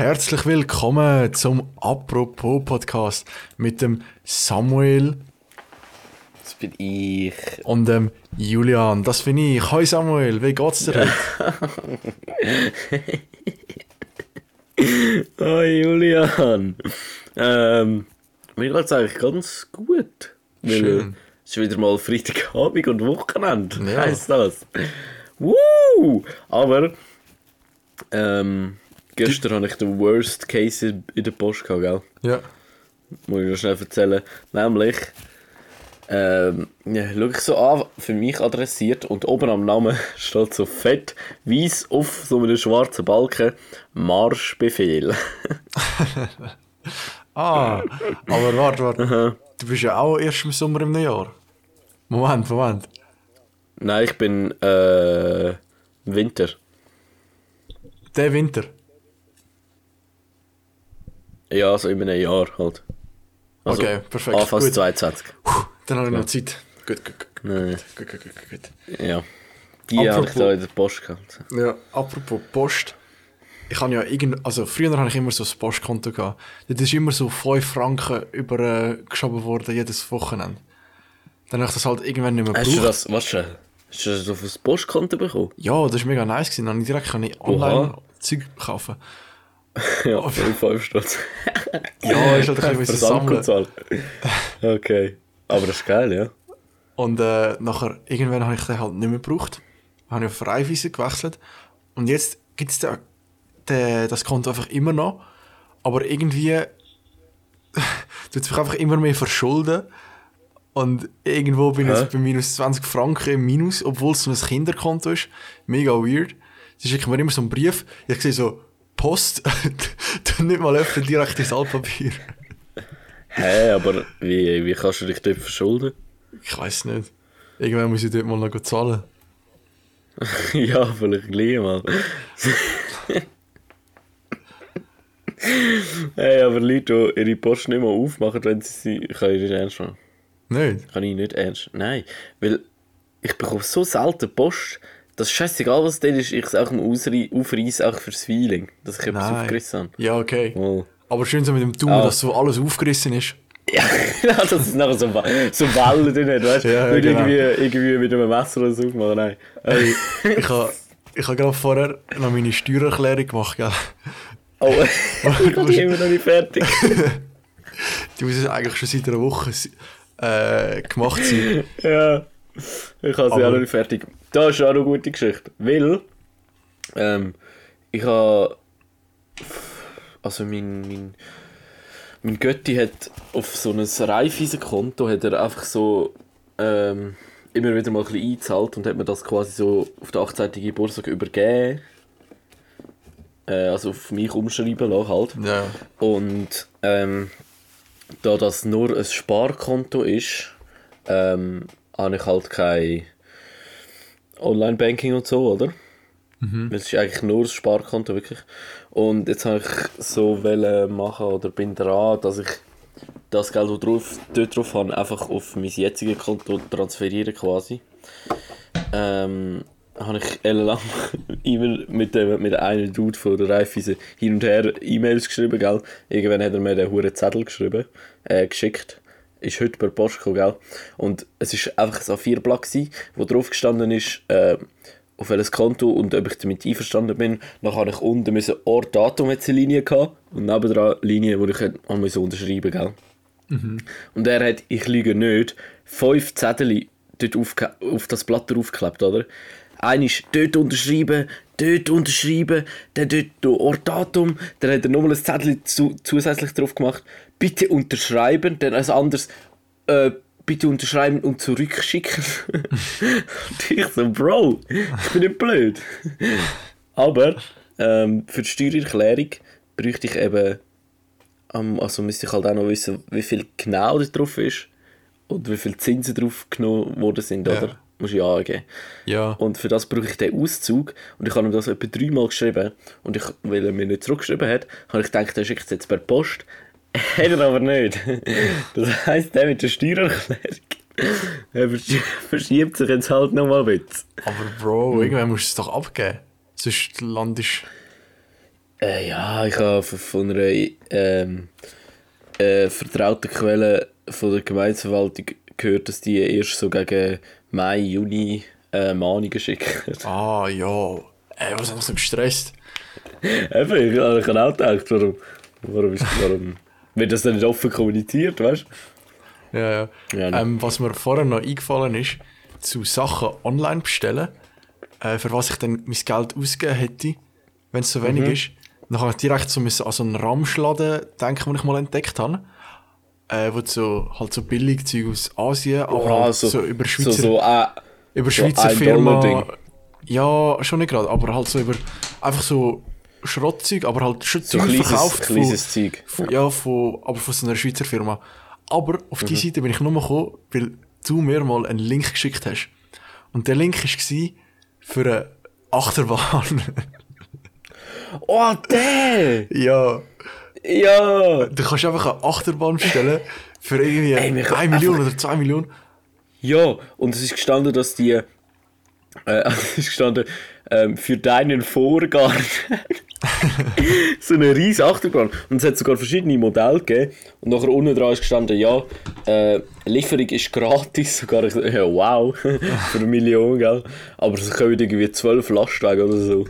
Herzlich willkommen zum Apropos Podcast mit dem Samuel Das bin ich. und dem Julian. Das bin ich. Hi Samuel, wie geht's dir heute? Oh Julian. Ähm, mir geht's eigentlich ganz gut. Schön. Es ist wieder mal Freitagabend und Wochenende, Ja. heisst das. Woo! Aber ähm, gestern hatte ich den Worst Case in der Post gehabt, gell? Ja. Muss ich noch schnell erzählen. Nämlich, ähm, ja, schau ich so an, für mich adressiert und oben am Namen steht so fett, weiß auf so einem schwarzen Balken, Marschbefehl. Ah, aber warte, warte. Du bist ja auch erst im Sommer im Neujahr. Moment, Moment. Nein, ich bin äh, Winter. Der Winter. Ja, so in einem Jahr halt. Also, Okay, perfekt, Anfangs gut. 22. Puh, dann habe ich noch Zeit. Gut, gut, gut. Nein, gut, gut, gut, gut. ja. Die habe ich da in der Post gehabt. Ja, apropos Post. Ich habe ja irgend, also früher habe ich immer so ein Postkonto gehabt. Das ist immer so 5 Franken übergeschoben worden jedes Wochenende. Dann habe ich das halt irgendwann nicht mehr Hast du gebraucht. das, was schon? Hast du das auf das Postkonto bekommen? Ja, das war mega nice. Gewesen. Dann habe ich direkt online Zeug kaufen. Ja, für 5 Stutz. Ja, ist halt ein bisschen sammeln. Versandkontrolle. Okay. Aber das ist geil, ja. Und äh, nachher, irgendwann habe ich den halt nicht mehr gebraucht. Habe ich auf Raiffeisen gewechselt. Und jetzt gibt es das Konto einfach immer noch. Aber irgendwie tut es mich einfach immer mehr verschulden. Und irgendwo bin ich jetzt bei minus 20 Franken im Minus, obwohl es so ein Kinderkonto ist. Mega weird. Sie schicken mir immer so einen Brief. Ich sehe so, Post, dann nicht mal öffnen, direkt ins Altpapier. Hä, aber wie, wie kannst du dich dort verschulden? Ich weiß nicht. Irgendwann muss ich dort mal noch zahlen. ja, vielleicht gleich mal. hey, aber Leute, die ihre Post nicht mehr aufmachen, wenn sie sie... Kann ich nicht ernst machen. Nicht? Kann ich nicht ernst Nein, weil ich bekomme so selten Post, dass scheißegal was drin ist, ich es auch aufreiße, auch fürs Feeling, dass ich etwas Nein. aufgerissen habe. Ja, okay. Oh. Aber schön so mit dem Daumen, Ah. dass so alles aufgerissen ist. Ja, genau, dass es nachher so, so Wellen drin hat, weißt du? Ja, ja, genau. irgendwie, irgendwie mit einem Messer oder so aufmachen, nein. Hey, ich habe ich ha gerade vorher noch meine Steuererklärung gemacht, gell? Oh, ich bin immer noch nicht fertig. Die muss eigentlich schon seit einer Woche äh, gemacht sein. ja, ich habe sie auch noch nicht fertig. Das ist auch eine gute Geschichte, weil ähm, ich habe also mein, mein, mein Götti hat auf so ein Raiffeisen-Konto hat er einfach so ähm, immer wieder mal ein bisschen eingezahlt und hat mir das quasi so auf der 18. Geburtstag übergeben. Äh, also auf mich umschreiben lassen halt. Ja. Und ähm, da das nur ein Sparkonto ist, ähm, habe ich halt kein Online-Banking und so, oder? Weil es ist eigentlich nur das Sparkonto, wirklich. Und jetzt habe ich so wollen machen oder bin dran, dass ich das Geld, das drauf, dort drauf habe, einfach auf mein jetziges Konto transferieren quasi. Ähm, habe ich ellenlang immer mit dem mit einem Dude von der Raiffeisen hin und her E-Mails geschrieben, gell? Irgendwann hat er mir den huren Zettel geschrieben, äh, geschickt. Ist heute per Post gekommen, gell? Und es ist einfach ein A4-Blatt gewesen, wo drauf gestanden ist, äh, auf welches Konto und ob ich damit einverstanden bin. Dann habe ich unten müssen Ort, Datum jetzt eine Linie gehabt und nebendran eine Linie, wo ich habe müssen unterschreiben, gell? Und er hat, ich lüge nicht, fünf Zettel dort aufge auf das Blatt draufgeklebt, oder? Einer ist dort unterschreiben, dort unterschreiben, dann dort der Ortdatum, dann hat er nochmal ein Zettel zu, zusätzlich drauf gemacht, bitte unterschreiben, dann ein anderes, äh, bitte unterschreiben und zurückschicken. und ich so, Bro, ich bin nicht blöd. Aber ähm, für die Steuererklärung bräuchte ich eben ähm, also müsste ich halt auch noch wissen, wie viel genau da drauf ist und wie viel Zinsen drauf genommen worden sind, Ja. oder? Muss ich angeben. Ja. Und für das brauche ich den Auszug und ich habe ihm das etwa dreimal geschrieben und ich, weil er mir nicht zurückgeschrieben hat, habe ich gedacht, er schickt es jetzt per Post. Hat er aber nicht. Das heisst, der mit der Steuererklärung er verschie- verschiebt sich jetzt halt nochmal ein bisschen. Aber Bro, irgendwann musst du es doch abgeben. Sonst landest Äh, ja, ich habe von- von einer ähm, äh, vertrauten Quelle von der Gemeindeverwaltung gehört, dass die erst so gegen Mai, Juni äh, Mahnungen schicken. Ah, ja. Ey, was haben wir so gestresst? Eben, ich, habe auch gedacht, warum, warum, ist, warum wird das dann nicht offen kommuniziert, weißt Ja, ja. du? Ja, nicht. Ähm, was mir vorher noch eingefallen ist, zu Sachen online bestellen, äh, für was ich dann mein Geld ausgeben hätte, wenn es so wenig Mhm. ist. Dann habe ich direkt so an so einen Ramschladen denken, den ich mal entdeckt habe. Äh, wo so, halt so billig Zeug aus Asien, aber Ah, halt so, über Schweizer, so, so, äh, über so Schweizer ein Firma. Ja, schon nicht gerade, aber halt so über, einfach so Schrottzeug, aber halt schon so kleines, verkauft. von- kleines Zeug. von, ja, von, aber von so einer Schweizer Firma. Aber auf Mhm. die Seite bin ich nur gekommen, weil du mir mal einen Link geschickt hast. Und der Link war für eine Achterbahn. Oh, der! ja, Ja! du kannst einfach eine Achterbahn bestellen für irgendwie Ey, wir können 1 Million oder 2 Millionen. Ja, und es ist gestanden, dass die. Äh, es ist gestanden, ähm, für deinen Vorgarten. so eine riesige Achterbahn. Und es hat sogar verschiedene Modelle gegeben. Und nachher unten dran ist gestanden, ja, äh, Lieferung ist gratis. Sogar, ich ja, wow, für eine Million, gell. Aber es kommen irgendwie 12 Lastwagen oder so.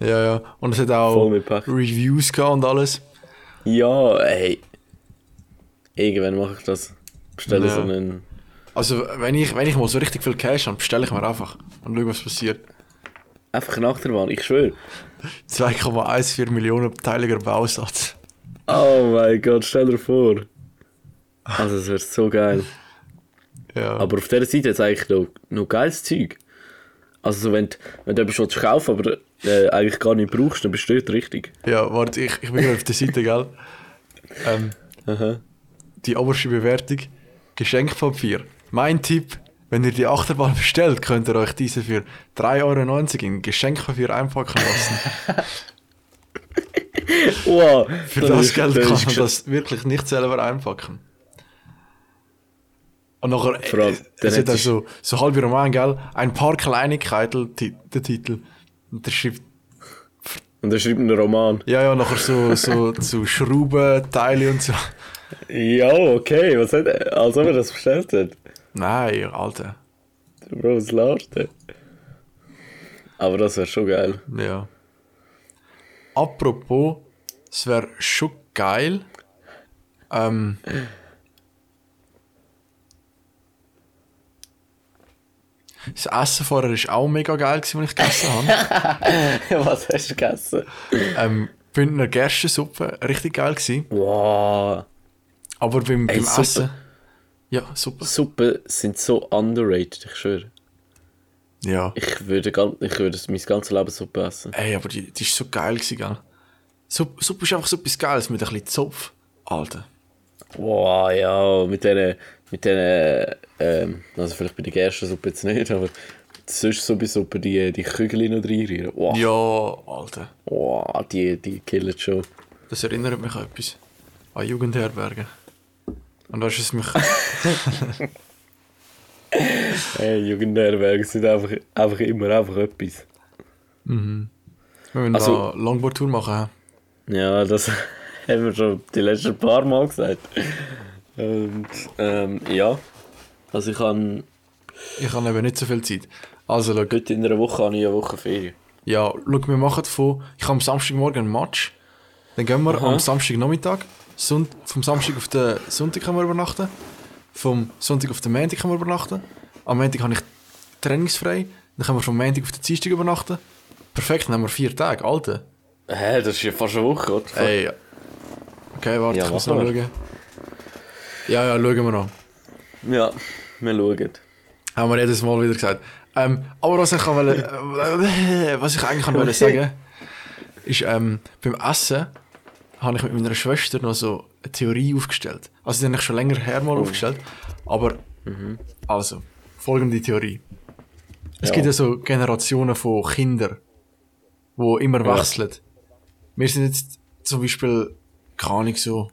Ja, ja. Und es hat auch. Reviews gehabt und alles. Ja, ey. Irgendwann mache ich das. Bestelle Ja. so einen. Also, wenn ich, wenn ich mal so richtig viel Cash habe, bestelle ich mir einfach und schaue, was passiert. Einfach eine Achterbahn, ich schwöre. 2,14 Millionen beteiliger Bausatz. Oh mein Gott, stell dir vor. Also, das wäre so geil. Ja. Aber auf dieser Seite ist eigentlich noch, noch geiles Zeug. Also, so, wenn, du- wenn du etwas kaufen aber äh, eigentlich gar nicht brauchst, dann bist du dort richtig. Ja, warte, ich, ich bin gerade auf der Seite, gell? Ähm, Aha. die oberste Bewertung. Geschenkpapier. Mein Tipp, wenn ihr die Achterbahn bestellt, könnt ihr euch diese für 3,90 Euro in Geschenkpapier einpacken lassen. Wow, Für das ist- Geld kann man das wirklich nicht selber einpacken. Und nachher, Vor allem, äh, es hat so, so halb Roman, gell? Ein paar Kleinigkeiten, der Titel. Und der schreibt, Und dann schreibt ein Roman. ja, ja, nachher so, so, so Schrauben, Teile und so. Ja, okay, was hat er? Als ob er das bestellt hat. Nein, Alter. Bro, was denn? Aber das wäre schon geil. Ja. Apropos, es wäre schon geil. Ähm, das Essen vorher war auch mega geil, gewesen, als ich gegessen habe. was hast du gegessen? ähm, Bündner Gerstensuppe, richtig geil gewesen. Wow. Aber beim, Ey, beim Suppe. Essen. Ja, super. Suppen sind so underrated, ich schwöre. Ja. Ich würde, ich würde mein ganzes Leben Suppe essen. Ey, aber die, die ist so geil gewesen, gell? Suppe, Suppe ist einfach so etwas Geiles mit ein bisschen Zopf. Alter. Wow, ja, mit diesen, mit diesen, ähm, also vielleicht bei der Gerstensuppe jetzt nicht, aber sonst so bei Suppe die, die Kügel noch reinrühren. Wow, Ja, Alter. wow, die, die killen schon. Das erinnert mich an etwas. An Jugendherbergen. Und weißt du, was mich. Hey, Jugendherberge sind einfach, einfach immer einfach etwas. Wenn wir Also- eine Longboard-Tour machen, Ja, das haben wir schon die letzten paar Mal gesagt. Und, ähm, ja, also ich habe, ich habe eben nicht so viel Zeit. Also, schau, heute in einer Woche habe ich eine Woche Ferien. ja, schau, wir machen von. Ich habe am Samstagmorgen einen Match. Dann gehen wir Aha. am Samstagnachmittag. Sonnt, vom Samstag auf den Sonntag können wir übernachten. Vom Sonntag auf den Montag können wir übernachten. Am Montag habe ich trainingsfrei. Dann können wir vom Montag auf den Dienstag übernachten. Perfekt, dann haben wir vier Tage, Alter. Hä, das ist ja fast eine Woche, oder? Ey. Okay, warte, Ja, ich muss noch schauen. Ja, ja, schauen wir noch. Ja, wir schauen. Haben wir jedes Mal wieder gesagt. Ähm, aber was ich, kann wollen, äh, was ich eigentlich kann wollen sagen ist, ähm, beim Essen habe ich mit meiner Schwester noch so eine Theorie aufgestellt. Also die habe ich schon länger her mal aufgestellt. Aber, also, folgende Theorie. Es Ja. gibt ja so Generationen von Kindern, die immer Ja. wechseln. Wir sind jetzt zum Beispiel, keine Ahnung, so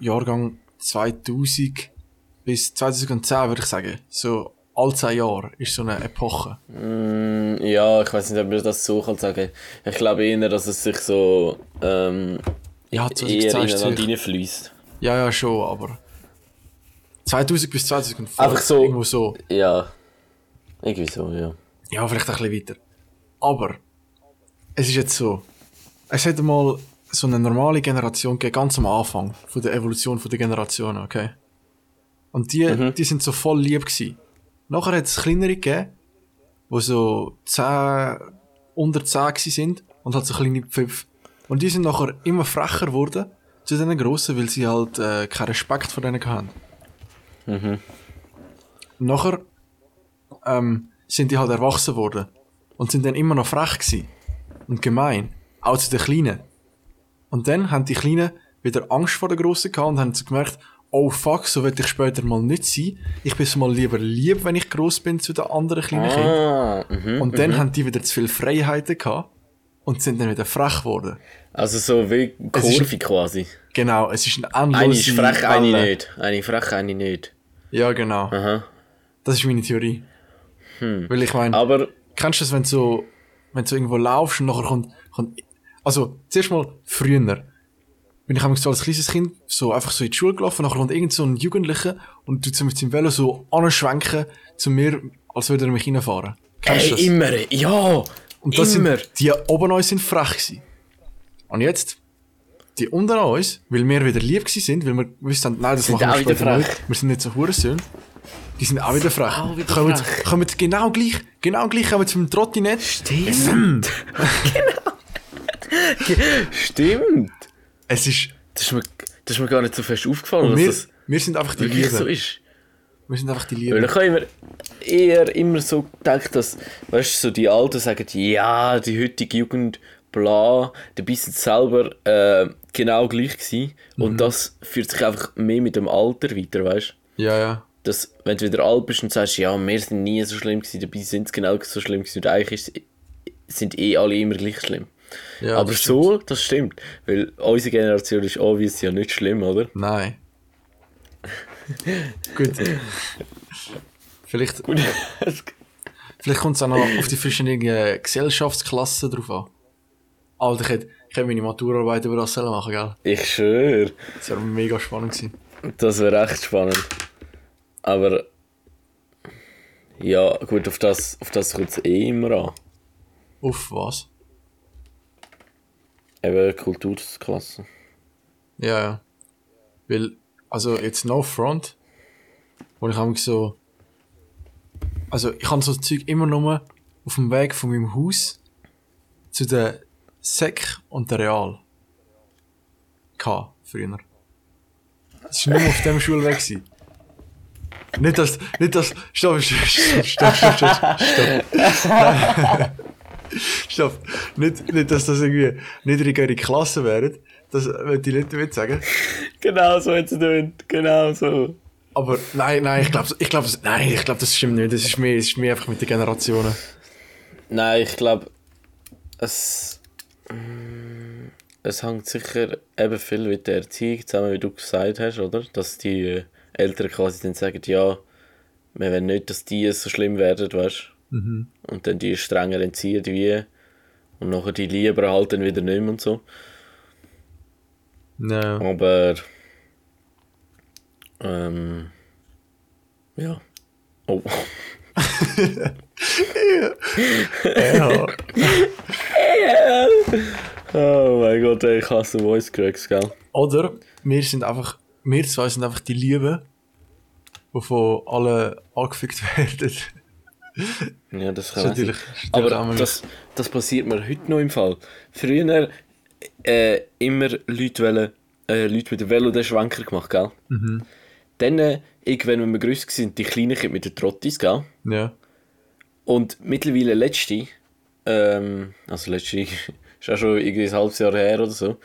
Jahrgang 2000 bis 2010 würde ich sagen. So alle zehn Jahre ist so eine Epoche. Mm, ja, ich weiß nicht, ob man das so kann sagen. Ich glaube eher, dass es sich so ähm, Ja, eher 2010 ist ineinander sicher- reinfließt. Ja, ja, schon, aber 2000 bis 2005. Einfach so- Irgendwo so. Ja. Irgendwie so, ja. Ja, vielleicht ein bisschen weiter. Aber es ist jetzt so. Es hat mal so eine normale Generation gegeben, ganz am Anfang von der Evolution von der Generationen, okay? Und die, die sind so voll lieb gewesen. Nachher hat es kleinere gegeben, die so 10, unter 10 gewesen sind und halt so kleine Pföpfe. Und die sind nachher immer frecher geworden zu den Grossen, weil sie halt äh, keinen Respekt vor denen hatten. Nachher ähm, sind die halt erwachsen worden und sind dann immer noch frech gewesen und gemein, auch zu den Kleinen. Und dann haben die Kleinen wieder Angst vor den Grossen gehabt und haben so gemerkt, oh fuck, so will ich später mal nicht sein. Ich bin mal lieber lieb, wenn ich gross bin zu den anderen kleinen Kindern. Ah, mhm. Und dann haben die wieder zu viele Freiheiten gehabt und sind dann wieder frech geworden. Also so wie Es ist- Kurve quasi. Genau, es ist ein endlose Eine ist frech, eine Welle. nicht. Eine frech, eine nicht. Ja, genau. Aha. Das ist meine Theorie. Weil ich meine, Aber Kennst du das, wenn du so, wenn du irgendwo laufst und nachher kommt, kommt also, zuerst mal früher, bin ich so als kleines Kind so einfach so in die Schule gelaufen, nachher kommt irgend so ein Jugendlicher und tut so mit seinem Velo so anschwenken zu mir, als würde er mich reinfahren. Kennst ey, immer, ja, Und das immer. sind, die oben uns sind frech gewesen. Und jetzt, die unter uns, weil wir wieder lieb sind, weil wir wussten, nein, das Sind machen wir später nicht. Wir sind nicht so Hurensöhne. Die sind auch wieder frech. auch wieder kommen, frech. kommen genau gleich, genau gleich kommen zum Trottinett. Stimmt. genau. Stimmt. Es ist, Das ist, mir, das ist mir gar nicht so fest aufgefallen, und dass wir, das wir sind einfach die Liebe. so ist. Wir sind einfach die Weil Liebe. ich habe immer, eher immer so gedacht, dass, weißt du, so die Alten sagen, ja, die heutige Jugend, bla, dabei sind sie selber äh, genau gleich gewesen. Und das führt sich einfach mehr mit dem Alter weiter, weißt du? Ja, ja. Dass, wenn du wieder alt bist und sagst, ja, wir sind nie so schlimm gewesen, dabei sind sie genau so schlimm gewesen. Und eigentlich ist, sind eh alle immer gleich schlimm. Ja Aber das so, das stimmt. Weil unsere Generation ist obvious ja nicht schlimm, oder? Nein. Gut. Vielleicht, vielleicht kommt es auch noch auf die verschiedenen Gesellschaftsklassen drauf an. Alter, ich hätte, ich hätte meine Maturarbeit über das selber machen, gell? ich schwöre. Das wäre mega spannend gewesen. Das wäre echt spannend. Aber ja, gut, auf das, auf das kommt es eh immer an. Auf was? Eben Kulturklasse. Ja, ja. Weil, also jetzt no front, wo ich habe so, also ich habe so Zeug immer nur auf dem Weg von meinem Haus zu der Sek und der Real. K, früher. Das war nur auf dem Schulweg. Gewesen. Nicht das, nicht das, stopp, stopp, stopp, stopp, stopp, stopp, stopp. Nicht, nicht, dass das irgendwie niedrigere Klassen wären. Das wollte ich nicht damit sagen. Genau so es getönt. Genau so. Aber nein, nein, ich glaube, ich glaub, das- nein, ich glaube, das stimmt nicht. Das ist mehr, das ist mehr einfach mit den Generationen. Nein, ich glaube, es, mm, es hängt sicher eben viel mit der Erziehung zusammen, wie du gesagt hast, oder? Dass die äh, Eltern quasi dann sagen, ja, wir wollen nicht, dass die so schlimm werden, weißt du? Und dann die strenger entziehen, wie und nachher die lieber halt dann wieder nicht mehr und so. Ja. Aber. Ähm. Ja. Oh. ja. oh mein Gott, ey, ich hasse Voice Cracks, gell? Oder wir sind einfach, wir zwei sind einfach die Liebe, wovon alle angefickt werden. Ja, das Das kann auch natürlich, Aber das, das passiert mir heute noch im Fall. Früher äh, immer Leute, wollen, äh, Leute mit dem Velo den Schwenker gemacht, gell? Mhm. Dann, äh, irgendwann, wenn wir grösser waren, die kleinen Kinder mit den Trottis, gell? Ja. Und mittlerweile letzte, ähm, also letzte, ist auch schon irgendwie ein halbes Jahr her oder so,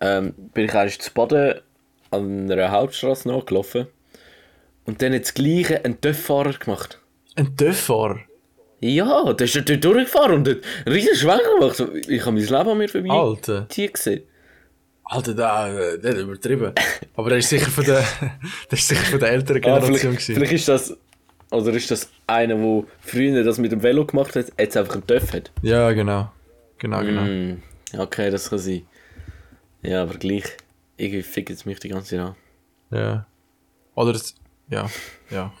ähm, bin ich eigentlich zu Baden an einer Hauptstraße nachgelaufen. Und dann hat das Gleiche ein Töfffahrer gemacht. Ein Töfffahrer. Ja, der ist ja dort durchgefahren und hat einen riesen Schwenk gemacht. Ich habe mein Leben an mir vorbei Alter. die gesehen. Alter, der, der hat übertrieben. Aber der ist sicher von der, der ist sicher von der älteren Ah, Generation vielleicht, gewesen. vielleicht ist das Oder ist das einer, der früher das mit dem Velo gemacht hat, jetzt einfach einen Töff hat? Ja, genau. Genau, genau. Mm, okay, das kann sein. Ja, aber gleich. Irgendwie fickt es mich die ganze Zeit an. Ja. Oder das, ja, ja.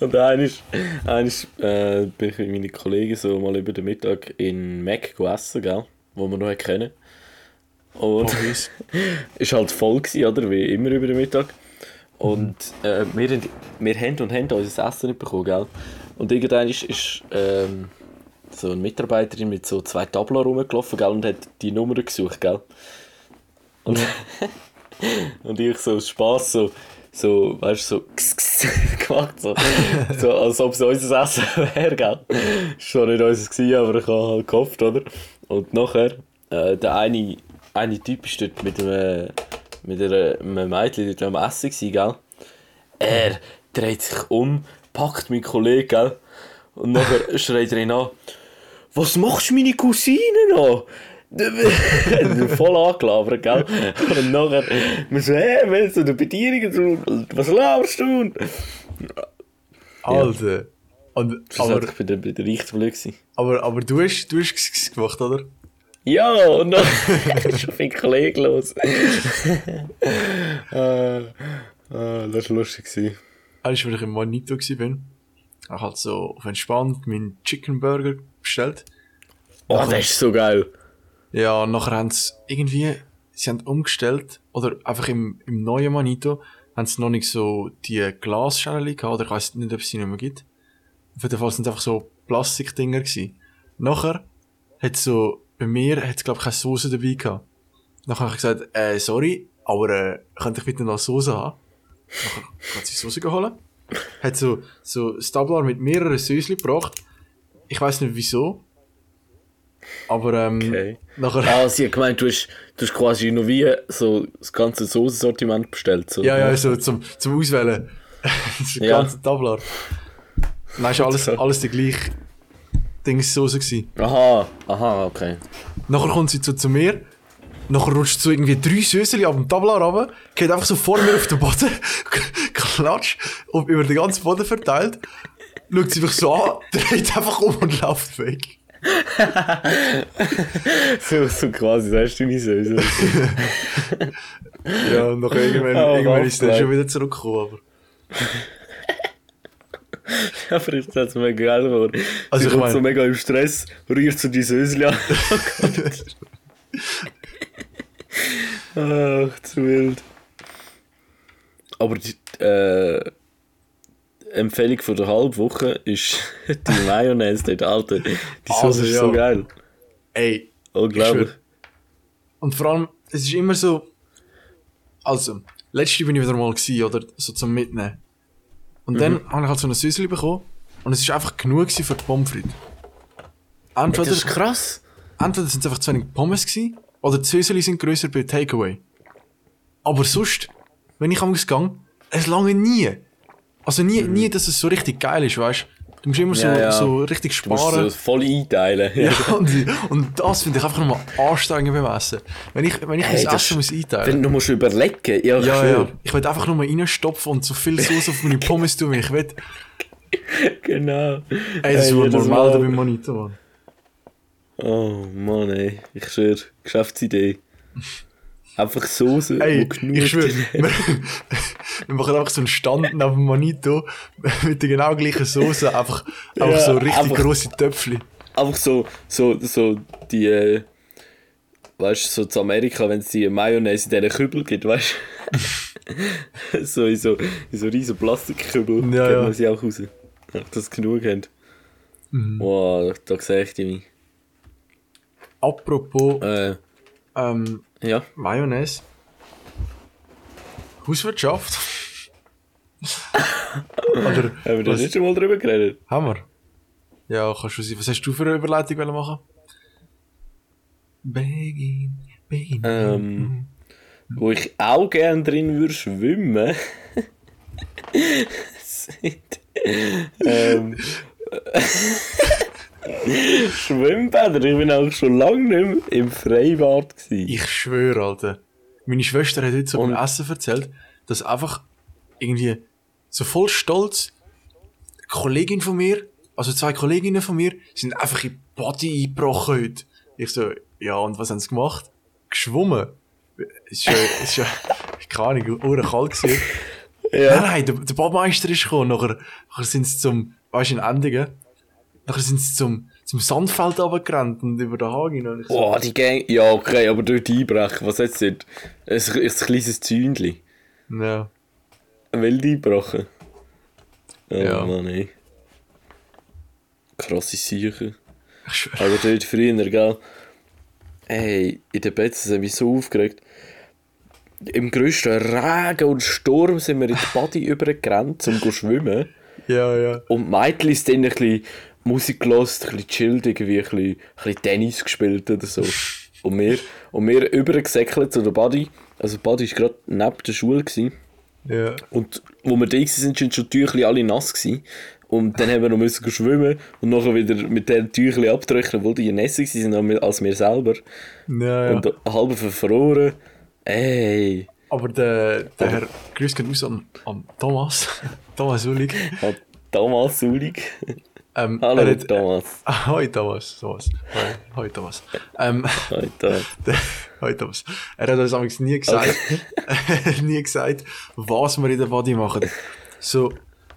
Und eines, eines äh, bin ich mit meinen Kollegen so mal über den Mittag in Mac essen, gell? Wo wir noch kennen. Und Obvious. ist halt voll gewesen, oder? Wie immer über den Mittag. Und äh, wir, haben- wir haben und haben unser Essen nicht bekommen, gell? Und irgendwann ist, ist ähm, so eine Mitarbeiterin mit so zwei Tabla rumgelaufen, gell? Und hat die Nummer gesucht, gell? Und, und ich so aus Spass so, so, weißt du, so kss, kss, gemacht, so, so, als ob es unser Essen wäre, gell? Zwar nicht unseres gewesen, aber ich habe halt gehofft, oder? Und nachher, äh, der eine, eine Typ ist dort mit einem, mit einem Mädchen dort am Essen gewesen, gell? Er dreht sich um, packt meinen Kollegen, gell? Und nachher schreit er ihn an, was machst du meine Cousine noch? Voll angelabert, gell? Und nachher, wir so, hä, willst du die Bedienung? Was laberst du? Alter. Und, aber, Aber, ich bin der, bin der richtig blöd gewesen. aber, aber du hast, du hast gemacht, oder? Ja, und dann ist schon viel los. äh, äh, das war lustig. Gewesen. Als ich im Manito war, ich halt so auf entspannt meinen Chicken Burger bestellt. Oh, das ist so geil. Ja, nachher haben sie irgendwie, sie haben umgestellt, oder einfach im, im neuen Manito, haben sie noch nicht so die Glasschalen gehabt, oder ich weiss nicht, ob es sie nicht mehr gibt. Auf jeden Fall sind es einfach so Plastikdinger gewesen. Nachher hat so, bei mir hat es glaub ich keine Soße dabei gehabt. Nachher habe ich gesagt, äh, sorry, aber äh, könnte ich bitte noch Soße haben? Nachher hat sie Soße geholt. Hat so, so Stablar mit mehreren Sösli gebracht. Ich weiß nicht wieso. Aber ähm, Okay. nachher... Ah, sie hat gemeint, du hast, du hast quasi noch wie so das ganze Soßensortiment bestellt. So. Ja, ja, so zum, zum Auswählen. das Ja. ganze Tablar. Nein, ist alles, alles die gleiche Dingssoße gewesen. Aha, aha, okay. Nachher kommt sie so zu mir, nachher rutscht so irgendwie drei Söseli ab dem Tablar runter, geht einfach so vor mir auf den Boden, klatscht und über den ganzen Boden verteilt, schaut sie mich so an, dreht einfach um und läuft weg. So, so quasi, das hast du nicht so. so. Ja, und nachher irgendwann, Oh, irgendwann ist Gott. schon wieder zurückgekommen, aber... Aber ich hätte es mega geil geworden. Also ich kommt mein- so mega im Stress, rührt so die Sösli an. Ach, zu wild. Aber die äh, Empfehlung von der Halbwoche ist die Mayonnaise dort, Alter. Die Soße Also, ist so ja. geil. Ey, Unglaublich. schwör. Und vor allem, es ist immer so. Also, letzte bin ich wieder mal gewesen, oder? So zum Mitnehmen. Und dann habe ich halt so eine Süßli bekommen. Und es ist einfach genug für die Pommes frites. Entweder, Das ist krass. entweder sind es einfach zu wenig Pommes gewesen, oder die Süßli sind grösser bei Takeaway. Aber sonst, wenn ich am gegangen, es lange nie. Also nie, nie, dass es so richtig geil ist, weißt du? musst immer so, Ja, ja. so richtig Du musst sparen. so voll einteilen. Ja, und, und das finde ich einfach nochmal anstrengend beim Essen. Wenn ich, wenn ich Hey, das- Essen muss einteilen Wenn du musst überlegen, ja, ich Ja, schwör. ja. Ich will einfach nur mal reinstopfen und so viel Sauce auf meine Pommes tun, wie ich will. Genau. Ey, das Hey, normal Mal. beim Monitor, Mann. Oh Mann, ey. Ich schwör, Geschäftsidee. Einfach Soße, Ey, ich schwöre, wir, wir machen einfach so einen Stand neben dem Monitor mit der genau gleichen Soße, einfach, einfach Ja, so richtig einfach- grosse Töpfchen. Einfach so, so, so die, äh, weißt du, so zu Amerika, wenn es die Mayonnaise in diesen Kübel gibt, weißt du? so in so, in so riesen Plastikkübel Ja, ja. sie auch raus. Dass das genug haben. Mhm. Wow, da sehe ich die. Apropos Äh, ähm, ja. Mayonnaise. Hauswirtschaft. Oder, Haben wir da nicht schon mal drüber geredet? Haben wir? Ja, kannst du sein. Was hast du für eine Überleitung wollen machen? Begin, begin. Ähm, wo ich auch gerne drin würde schwimmen. sind, ähm, Schwimmbäder. Ich bin auch schon lange nicht mehr im Freibad gewesen. Ich schwöre, Alter. Meine Schwester hat heute so beim Essen erzählt, dass einfach irgendwie so voll stolz Kollegin von mir, also zwei Kolleginnen von mir, sind einfach in Body eingebrochen heute. Ich so, ja, und was haben sie gemacht? Geschwommen. Ist ja, ist ja, keine Ahnung, uren kalt gewesen. Ja. Nein, nein, der, der Badmeister ist gekommen, nachher, nachher sind sie zum, weißt du, in Endingen, nachher sind sie zum, zum Sandfeld runtergerannt und über den Hagen. Und so, Boah, die Gang. Ja, okay, aber dort einbrechen, was hat's dort? Ein, ein kleines Zündli. ja. Wild einbrochen. Oh Ja. Mann, ey. Krasse Sachen. Aber dort früher, gell? Ey, in den Betten sind wir so aufgeregt. Im grössten Regen und Sturm sind wir in die Body übergerannt, um zu schwimmen. Ja, ja. Und Mädchen sind dann ein bisschen Musik gehört, ein bisschen chillt, irgendwie ein bisschen, ein bisschen Tennis gespielt oder so. Und wir, und wir übergesäckelt zu der Body. Also Body war gerade neben der Schule. Gewesen. Ja. Und wo wir da waren, sind schon die Tücher alle nass. Gewesen. Und dann haben wir noch müssen schwimmen und nachher wieder mit den Tüchern abdrücken, obwohl die nässer waren als wir selber. Ja, ja. Und halb verfroren. Ey, Aber der, der Herr, grüß geht aus an, an Thomas, Thomas Ulig. Thomas Sulig. Ähm, Hallo hat- Thomas. Ah, Hoi Thomas, Thomas. Hoi, hoi Thomas. Ähm, Hi, Thomas. hoi Thomas. Er hat uns damals nie gesagt, nie gesagt, was wir in der Body machen. So,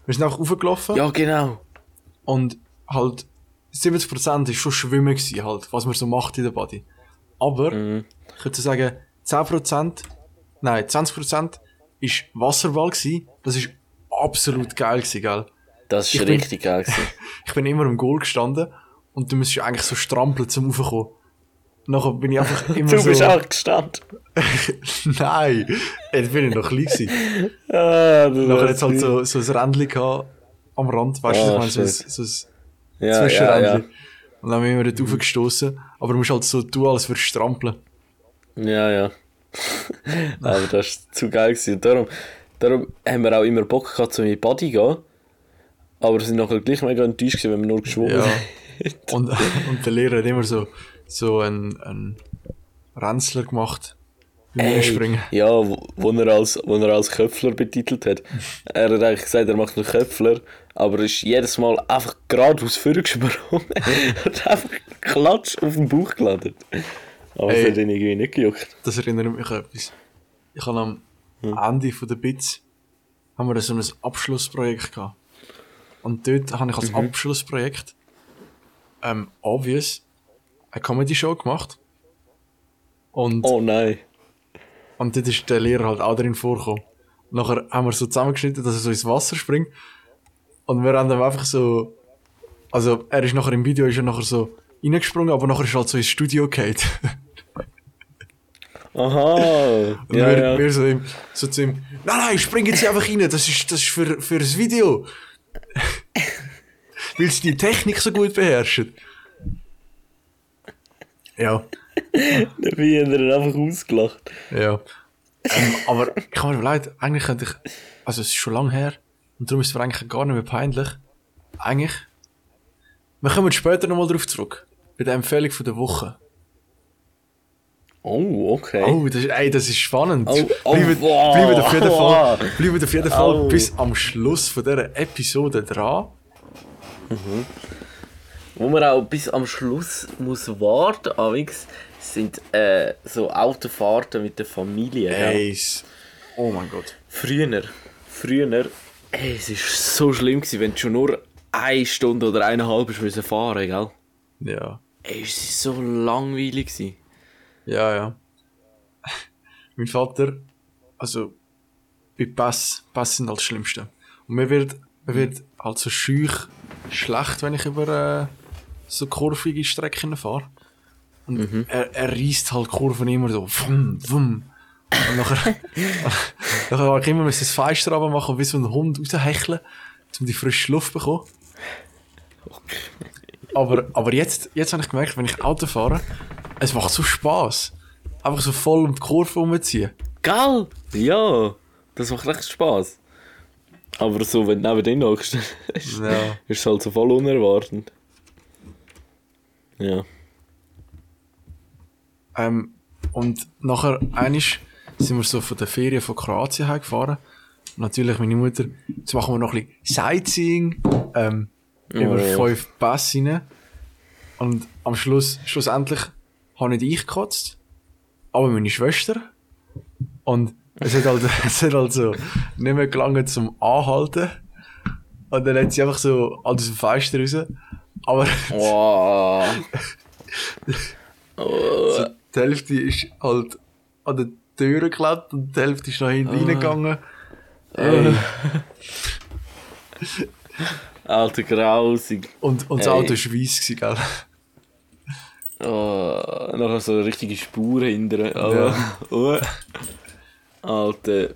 wir sind einfach raufgelaufen Ja, genau. und halt 70% ist schon Schwimmen gewesen, halt, was man so macht in der Body. Aber, Mhm. ich würde sagen, 10%, nein, 20% ist Wasserball gewesen. Das ist absolut geil gewesen, gell? Das war bin- richtig geil. Ich bin immer im Goal gestanden und du musst eigentlich so strampeln zum Raufkommen. Nachher bin ich einfach immer Du so... bist auch gestanden. Nein, jetzt bin ich noch klein gewesen. Ah, du Nachher hat's halt so, so ein Rändchen gehabt am Rand, weißt du, Ah, ich meine, so so ein ja, ja, Zwischenrändchen. ja. Und dann haben wir immer dort raufgestoßen. Aber du musst halt so tun, als würdest du strampeln. Ja, ja. Aber das war zu geil. Gewesen. Und darum, darum haben wir auch immer Bock gehabt, zu in die Body zu gehen. Aber sind nachher gleich mega enttäuscht, gewesen, wenn wir nur geschwommen Ja. sind. Und, und der Lehrer hat immer so, so einen, einen Ränzler gemacht. Ey. Ja, wo, wo, er als, wo er als Köpfler betitelt hat. Er hat eigentlich gesagt, er macht einen Köpfler, aber er ist jedes Mal einfach geradeaus vorgesprungen. er hat einfach Klatsch auf den Bauch gelandet. Aber es hat ihn irgendwie nicht gejuckt. Das erinnert mich an etwas. Ich habe am Hm. Ende von der Bits haben wir so ein Abschlussprojekt gehabt. Und dort habe ich als Mhm. Abschlussprojekt ähm, obvious eine Comedy Show gemacht. Und, Oh nein. und dort ist der Lehrer halt auch drin vorgekommen. Nachher haben wir so zusammengeschnitten, dass er so ins Wasser springt. Und wir haben dann einfach so, also er ist nachher im Video ist er nachher so reingesprungen, aber nachher ist er halt so ins Studio gefallen. Aha. Und Ja, wir, ja. wir so, ihm, so zu ihm, nein, nein, spring jetzt einfach rein, das ist, das ist für, für das Video. Weil sie die Technik so gut beherrschen. Ja, Dabei hat er einfach ausgelacht. ja. Ähm, aber ich habe mir überlegt, eigentlich könnte ich, also es ist schon lange her, und darum ist es mir eigentlich gar nicht mehr peinlich. Eigentlich, wir kommen später nochmal drauf zurück. Bei der Empfehlung von der Woche. Oh, okay. Oh, das, ist- ey, das ist spannend. Oh, oh, bleibt, wow, bleibt auf jeden Fall, wow. bleibt auf jeden Fall Oh. bis am Schluss von dieser Episode dran. Wo man auch bis am Schluss muss warten muss, sind äh, so Autofahrten mit der Familie. Ey, s- oh mein Gott. Früher, früher, ey, es war so schlimm, gewesen, wenn du schon nur eine Stunde oder eineinhalb fahren gell? Ja, Ey, es war so langweilig. Gewesen. Ja, ja. mein Vater, also, bei Pass, Pass sind halt das Schlimmste. Und mir wird, mir wird halt so schüch schlecht, wenn ich über äh, so kurvige Strecken fahre. Und er, er reißt halt Kurven immer so, wumm, wumm. Und nachher, nachher habe ich immer müssen das Fenster runter machen und wie so ein Hund raushecheln, um die frische Luft zu bekommen. Aber, aber jetzt, jetzt habe ich gemerkt, wenn ich Auto fahre, es macht so Spaß. Einfach so voll um die Kurve rumziehen. Gell? Ja, das macht echt Spaß. Aber so, wenn du neben denen hockst, ist es halt so voll unerwartend. Ja. Ähm, und nachher, einisch sind wir so von der Ferien von Kroatien hergefahren. natürlich meine Mutter, jetzt machen wir noch ein bisschen Sightseeing, ähm, über ja. fünf Pässe rein. Und am Schluss, schlussendlich, habe nicht ich gekotzt, aber meine Schwester. Und es hat halt, es hat halt so nicht mehr gelangt zum Anhalten. Und dann hat sie einfach so aus dem Fenster raus. Aber Wow. so, die Hälfte ist halt an der Tür geklebt und die Hälfte ist nach hinten reingegangen. Ey. Alter, grausig. Und, und das Ey. Auto war weiss, gell? Oh, nachher so eine richtige Spur hinter. Oh. Oh. Alter.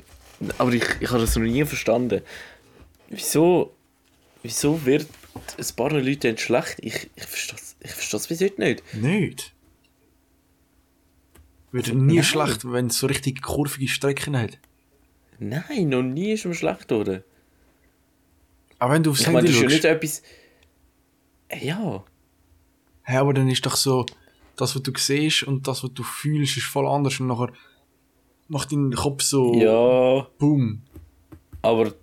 Aber ich, ich habe das noch nie verstanden. Wieso, wieso wird ein paar Leute dann schlecht? Ich, ich verstehe es ich versteh's bis heute nicht. Nicht. Wird nie Nein. schlecht, wenn es so richtig kurvige Strecken hat. Nein, noch nie ist mir schlecht worden. Aber wenn du aufs Ich meine, Handy das ist ja nicht etwas. Ja. Hä, aber dann ist doch so, das, was du siehst und das, was du fühlst, ist voll anders und nachher macht dein Kopf so Ja, Boom. aber.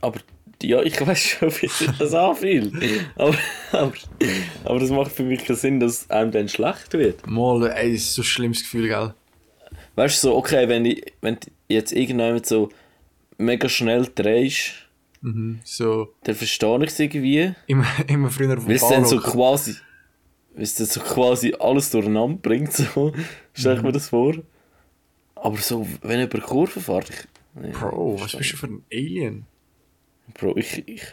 Aber. Ja, ich weiß schon, wie sich das anfühlt. Aber, aber, aber das macht für mich keinen Sinn, dass einem dann schlecht wird. Mal, ey, das ist so ein schlimmes Gefühl, gell? Weißt du, so, okay, wenn, ich, wenn du jetzt irgendjemand so mega schnell drehst, Mhm. So, dann verstehe ich es irgendwie. immer, immer früher Weil es dann so quasi. Weil es so quasi alles durcheinander bringt, so. Stell ich mir das vor. Aber so, wenn über Kurven fährt, ich. Nee, Bro, was bist du für ein Alien? Bro, ich. Ich,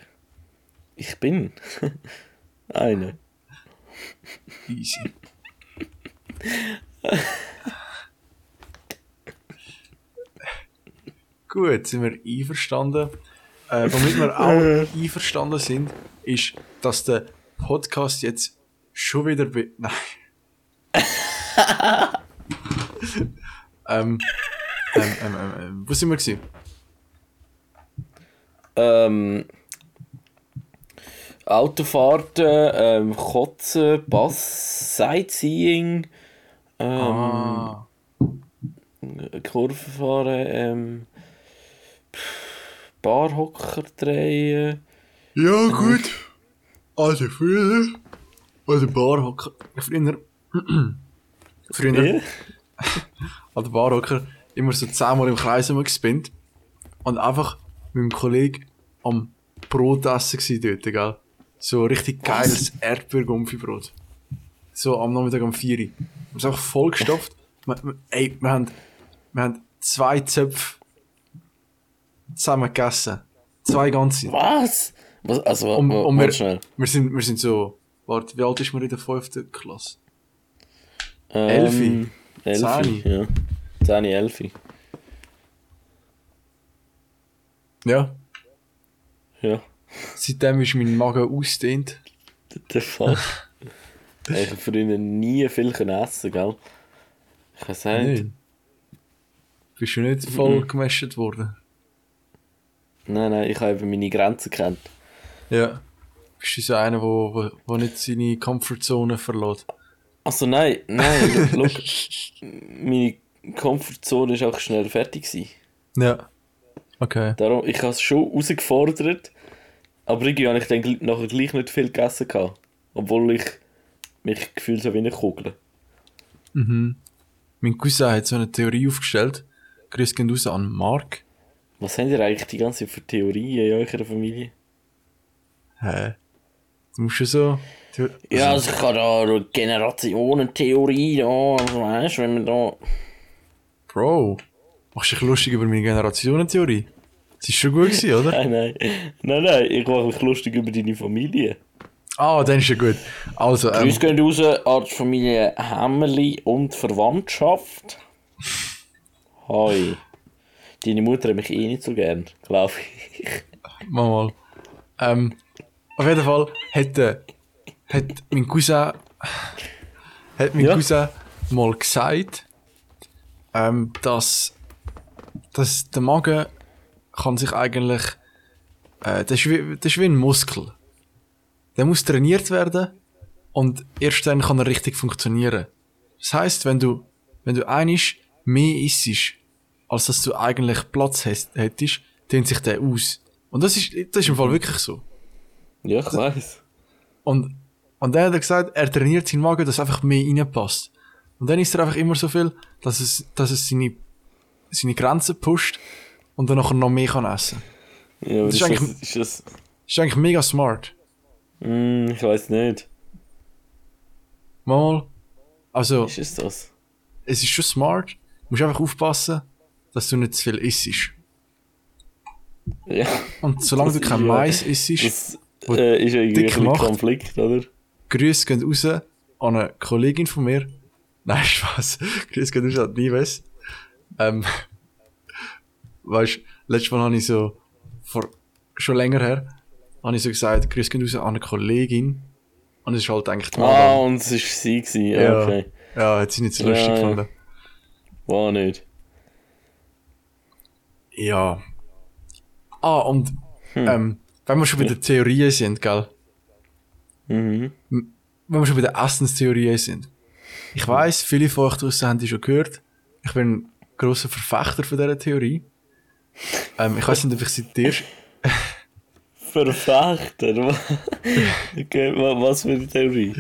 ich bin. Einer. Easy. Gut, sind wir einverstanden. Äh, womit wir auch einverstanden sind, ist, dass der Podcast jetzt schon wieder. Be Nein. ähm, ähm, ähm, ähm, ähm, wo sind wir gewesen? Ähm. Autofahrten, ähm, Kotzen, Bass, Sightseeing, ähm, Ah. Kurven fahren, ähm, Barhocker drehen. Ja, gut. Also früher. Also Barhocker. Früher. früher. Ja? an der Barhocker immer so zehnmal im Kreis gespinnt und einfach mit dem Kollegen am Brot essen gsi dort, gell? So richtig geiles Erdbeergumpfi-Brot. So am Nachmittag um 4 Uhr. Wir sind einfach vollgestopft. Wir, wir, ey, wir haben, wir haben zwei Zöpfe zusammen gegessen. Zwei ganze. Was? Was? Also, Und, und wir, schnell. wir, sind, wir sind so, warte, wie alt ist man in der fünften Klasse? Ähm, Elfi. Elfi, Zehni. ja. Zehni, Elfi. Ja. Ja. Seitdem ist mein Magen ausdehnt. Der Fall. Ey, ich habe früher nie viel essen, gell? Ich weiß nicht. Nicht. Bist du nicht voll gemäscht worden? Nein, nein, ich habe eben meine Grenzen gekannt. Ja. Bist du so einer, wo, wo, wo nicht seine Comfortzone verlässt? Also nein, nein, schau, meine Komfortzone war auch schnell fertig. Gewesen. Ja. Okay. Darum, ich habe es schon herausgefordert, aber irgendwie habe ich dann nachher gleich nicht viel gegessen. Gehabt, obwohl ich mich gefühlt habe wie eine Kugel. Mhm. Mein Cousin hat so eine Theorie aufgestellt. Grüß gehen raus an Mark. Was haben ihr eigentlich die ganze Zeit für Theorien in eurer Familie? Hä? Du musst schon so. Theo- Ja, also ich habe da Generationentheorie, da, also weißt wenn man da... Bro, machst du dich lustig über meine Generationentheorie? Das ist schon gut gewesen, oder? Nein, nein, nein, nein, ich mache mich lustig über deine Familie. Ah, dann ist ja gut. Also, ähm, Grüß gehen raus an die Familie Hämmerli und Verwandtschaft. Hoi. Deine Mutter hat mich eh nicht so gern, glaube ich. mal mal. Ähm, auf jeden Fall hat, äh, hat mein Cousin, hat mein Ja. Cousin mal gesagt, ähm, dass, dass der Magen kann sich eigentlich, äh, das, ist wie, das ist wie ein Muskel. Der muss trainiert werden und erst dann kann er richtig funktionieren. Das heißt, wenn du, wenn du einisch mehr isst, als dass du eigentlich Platz hättest, dehnt sich der aus. Und das ist, das ist im Fall wirklich so. Ja, ich weiß. Und, und dann hat er gesagt, er trainiert seinen Magen, dass einfach mehr reinpasst. Und dann ist er einfach immer so viel, dass es, dass es seine, seine Grenzen pusht und dann nachher noch mehr kann essen. Ja, aber Das ist, ist das, eigentlich- ist das. Ist eigentlich mega smart. Hm, ich weiß nicht. Mal. Also, Ist es das? es ist schon smart. Du musst einfach aufpassen, dass du nicht zu viel isst. Ja. Und solange Das du kein ist ja- Mais isst, Das äh, ist irgendwie ein macht. Konflikt, oder? Grüße gehen raus an eine Kollegin von mir. Nein, Spaß. Grüße gehen raus an Nives. Ähm, weißt, letztes Mal habe ich so, vor, schon länger her, habe ich so gesagt, Grüße gehen raus an eine Kollegin. Und es ist halt eigentlich die Ah, Madame. und es war sie. Gewesen. Ja, Ja. okay. Ja, hat sie nicht so lustig ja. gefunden. War nicht. Ja. Ah, und, Hm. ähm, wenn wir schon bei den Theorien sind, gell? Mhm. wenn wir schon bei den Essenstheorien sind. Ich weiss, viele von euch draussen haben die schon gehört. Ich bin ein grosser Verfechter von dieser Theorie. Ähm, ich weiss nicht, ob ich sie dir... Verfechter. okay, wa- was für eine Theorie?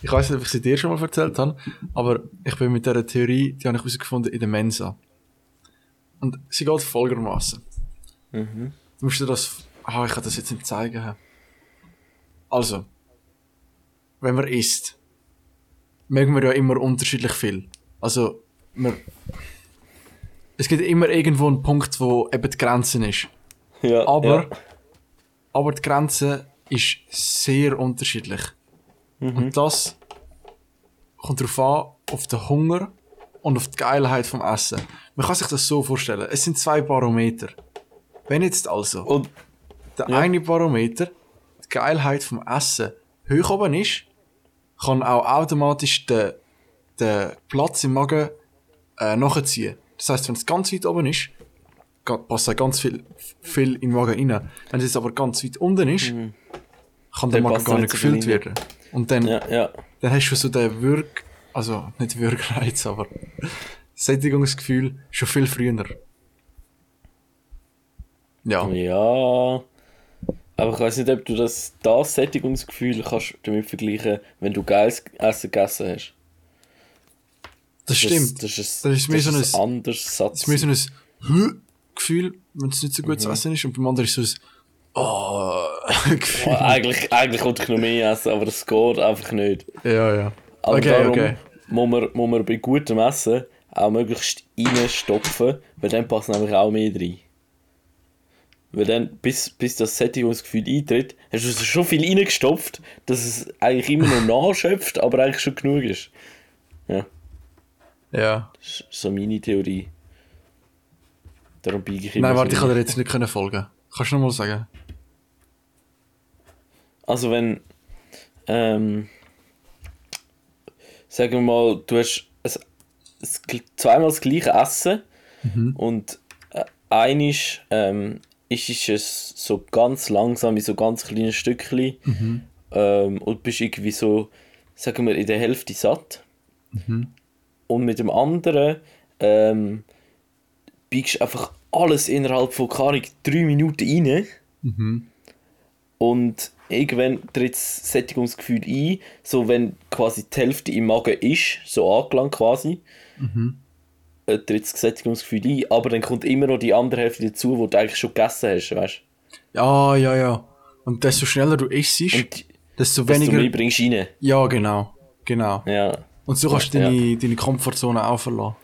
Ich weiss nicht, ob ich sie dir schon mal erzählt habe, aber ich bin mit dieser Theorie, die habe ich herausgefunden in der Mensa. Und sie geht folgendermaßen. Mhm. Du musst dir das... Ah, ich kann das jetzt nicht zeigen. Also, wenn man isst, mögen wir ja immer unterschiedlich viel. Also, wir, es gibt immer irgendwo einen Punkt, wo eben die Grenze ist. Ja, Aber, ja. aber die Grenze ist sehr unterschiedlich. Mhm. Und das kommt darauf an, auf den Hunger und auf die Geilheit vom Essen. Man kann sich das so vorstellen. Es sind zwei Barometer. Wenn jetzt also Und der Ja. eine Barometer, die Geilheit vom Essen, hoch oben ist, kann auch automatisch den, den Platz im Magen äh, nachziehen. Das heißt, wenn es ganz weit oben ist, passt ganz viel, viel in den Magen rein. Wenn es jetzt aber ganz weit unten ist, kann der Mhm. Dann Magen gar nicht gefüllt werden. Und dann, ja, ja. dann hast du so den Würg, also nicht Würgreiz, aber Sättigungsgefühl schon viel früher. Ja. Ja. Aber ich weiß nicht, ob du das, das Sättigungsgefühl kannst damit vergleichen, wenn du geiles Essen gegessen hast. Das stimmt. Das, ist, Das ist mehr so ein- ein anderes Satz. Es ist mehr so ein Gefühl, wenn es nicht so gut zu Mhm. essen ist. Und beim anderen ist es so ein oh, Gefühl. Ja, eigentlich, eigentlich wollte ich noch mehr essen, aber es geht einfach nicht. Ja, ja. Aber okay, darum okay. Muss, man, muss man bei gutem Essen auch möglichst reinstopfen, weil dann passt nämlich auch mehr rein. Weil dann, bis, bis das Sättigungsgefühl eintritt, hast du schon viel reingestopft, dass es eigentlich immer noch nachschöpft, aber eigentlich schon genug ist. Ja, Ja. das ist so meine Theorie. Darum biege ich immer Nein, warte, ich kann dir jetzt nicht können folgen. Kannst du nochmal sagen? Also wenn, ähm, sagen wir mal, du hast ein, ein, zweimal das gleiche Essen und äh, einisch ähm, ist es so ganz langsam, wie so ganz kleine Stückchen ähm, und bist irgendwie so, sagen wir, in der Hälfte satt. Und mit dem anderen ähm, biegst du einfach alles innerhalb von, Ahnung, drei Minuten rein. Und irgendwann tritt das Sättigungsgefühl ein, so wenn quasi die Hälfte im Magen ist, so angelangt quasi, äh, tritt das Sättigungsgefühl ein, aber dann kommt immer noch die andere Hälfte dazu, wo du eigentlich schon gegessen hast, weißt Ja, ja, ja. Und desto schneller du isst, Und desto desto weniger. mehr bringst du rein. Ja, genau. Genau. Ja. Und so kannst du Ja. deine, deine Komfortzone auch verlassen.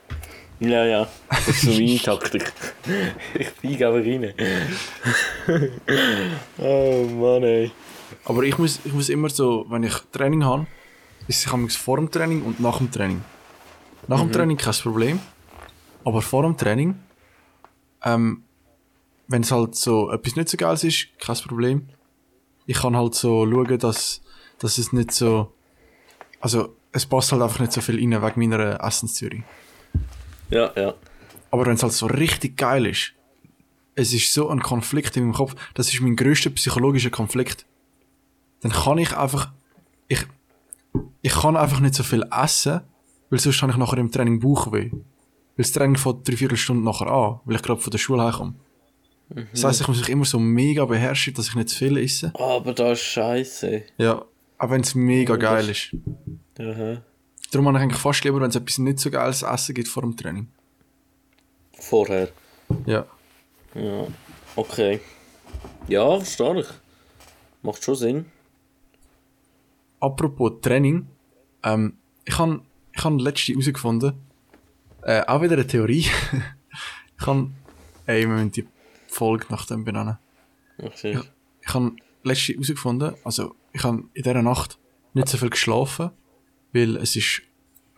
Ja, ja. Das ist so meine Taktik. ich biege einfach rein. oh Mann, ey. Aber ich muss, ich muss immer so, wenn ich Training habe, ist es vor dem Training und nach dem Training. Nach dem Training kein Problem. Aber vor dem Training, ähm, wenn es halt so etwas nicht so geil ist, kein Problem. Ich kann halt so schauen, dass, dass es nicht so, also es passt halt einfach nicht so viel rein wegen meiner Essenstheorie. Ja, ja. Aber wenn es halt so richtig geil ist, es ist so ein Konflikt in meinem Kopf, das ist mein grösster psychologischer Konflikt. Dann kann ich einfach, ich, ich kann einfach nicht so viel essen, weil sonst habe ich nachher im Training Bauchweh. Weil das Training fängt drei, vier Stunden nachher an, weil ich gerade von der Schule heimkomme. Das heisst, ich muss mich immer so mega beherrschen, dass ich nicht zu viel esse. Aber das ist scheiße. Ja, auch wenn es mega das- geil ist. Aha. Darum habe ich eigentlich fast lieber, wenn es etwas nicht so geiles Essen gibt vor dem Training. Vorher. Ja. Ja. Okay. Ja, verstehe ich. Macht schon Sinn. Apropos Training, ähm, ich habe ich hab letzte herausgefunden, äh, auch wieder eine Theorie. ich habe, ey, wir müssen die Folge nach dem benennen. Ach, sicher. Ich habe letzte herausgefunden, also ich habe in dieser Nacht nicht so viel geschlafen, weil es ist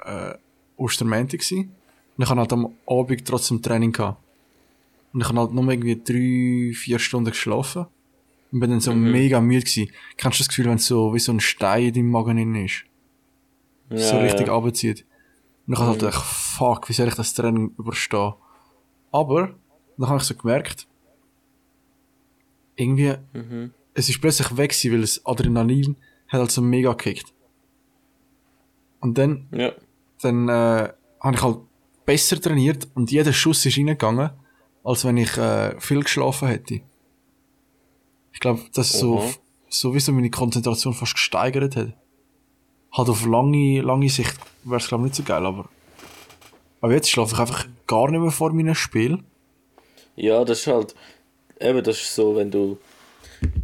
äh, Ostermäntig war. Und ich habe halt am Abend trotzdem Training gehabt. Und ich habe halt nur irgendwie drei, vier Stunden geschlafen. Und bin dann so mega müde gewesen. Kennst du das Gefühl, wenn es so wie so ein Stein in deinem Magen ist? so Ja, richtig ja. runterzieht. Und ich habe halt gedacht, fuck, wie soll ich das Training überstehen? Aber, dann habe ich so gemerkt, irgendwie, Mhm. es ist plötzlich weg gewesen, weil das Adrenalin hat halt so mega gekickt. Und dann, Ja. dann, äh, habe ich halt besser trainiert und jeder Schuss ist reingegangen, als wenn ich, äh, viel geschlafen hätte. Ich glaube, dass so, Aha. sowieso meine Konzentration fast gesteigert hat. Halt auf lange, lange Sicht wäre es glaube ich nicht so geil, aber, aber jetzt schlafe ich einfach gar nicht mehr vor meinem Spiel. Ja, das ist halt. Eben, das ist so, wenn du.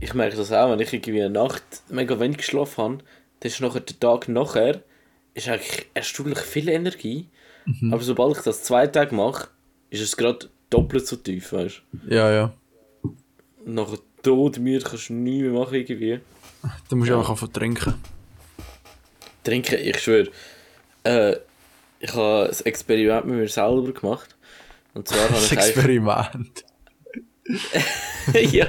Ich merke das auch, wenn ich irgendwie eine Nacht mega wenig geschlafen habe, dann ist nachher der Tag nachher ist eigentlich erstaunlich viel Energie. Aber sobald ich das zwei Tage mache, ist es gerade doppelt so tief, weißt Ja, ja. du? Und nachher todmüde kannst du nichts mehr machen irgendwie. Dann musst du einfach anfangen zu trinken. Ich schwöre. Äh, ich habe ein Experiment mit mir selber gemacht. Und zwar habe ich Experiment. ja,